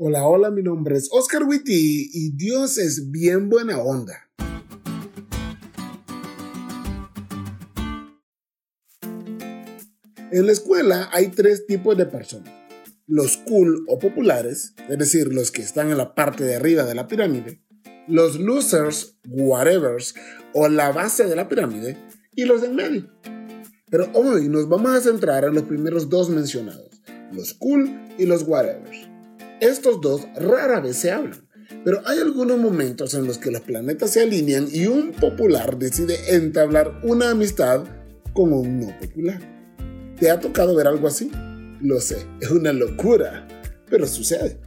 Hola, hola, mi nombre es Oscar Witty y Dios es bien buena onda. En la escuela hay tres tipos de personas. Los cool o populares, es decir, los que están en la parte de arriba de la pirámide. Los losers, whatevers, o la base de la pirámide. Y los en medio. Pero hoy nos vamos a centrar en los primeros dos mencionados, los cool y los whatevers. Estos dos rara vez se hablan, pero hay algunos momentos en los que los planetas se alinean y un popular decide entablar una amistad con un no popular. ¿Te ha tocado ver algo así? Lo sé, es una locura, pero sucede.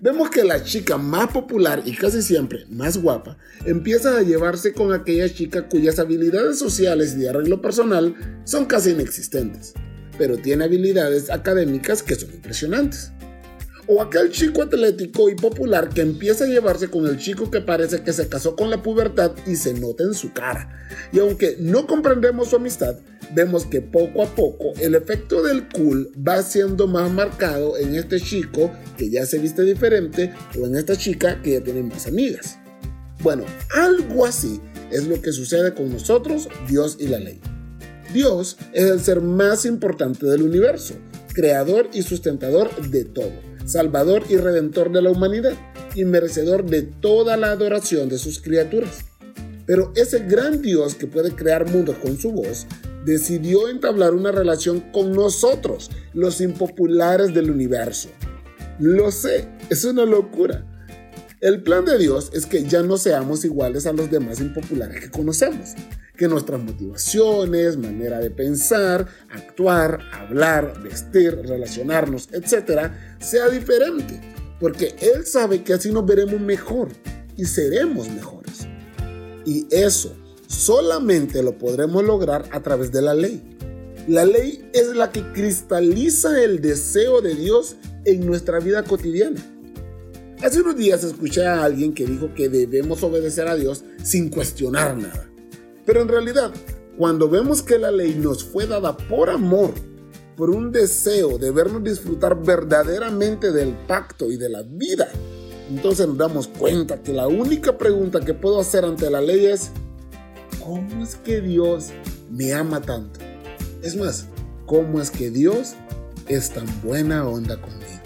Vemos que la chica más popular y casi siempre más guapa empieza a llevarse con aquella chica cuyas habilidades sociales y de arreglo personal son casi inexistentes, pero tiene habilidades académicas que son impresionantes. O aquel chico atlético y popular que empieza a llevarse con el chico que parece que se casó con la pubertad y se nota en su cara. Y aunque no comprendemos su amistad, vemos que poco a poco el efecto del cool va siendo más marcado en este chico que ya se viste diferente o en esta chica que ya tiene más amigas. Bueno, algo así es lo que sucede con nosotros, Dios y la ley. Dios es el ser más importante del universo, creador y sustentador de todo Salvador y Redentor de la humanidad y merecedor de toda la adoración de sus criaturas. Pero ese gran Dios que puede crear mundos con su voz, decidió entablar una relación con nosotros, los impopulares del universo. Lo sé, es una locura. El plan de Dios es que ya no seamos iguales a los demás impopulares que conocemos que nuestras motivaciones, manera de pensar, actuar, hablar, vestir, relacionarnos, etc., sea diferente, porque Él sabe que así nos veremos mejor y seremos mejores. Y eso solamente lo podremos lograr a través de la ley. La ley es la que cristaliza el deseo de Dios en nuestra vida cotidiana. Hace unos días escuché a alguien que dijo que debemos obedecer a Dios sin cuestionar nada. Pero en realidad, cuando vemos que la ley nos fue dada por amor, por un deseo de vernos disfrutar verdaderamente del pacto y de la vida, entonces nos damos cuenta que la única pregunta que puedo hacer ante la ley es, ¿cómo es que Dios me ama tanto? Es más, ¿cómo es que Dios es tan buena onda conmigo?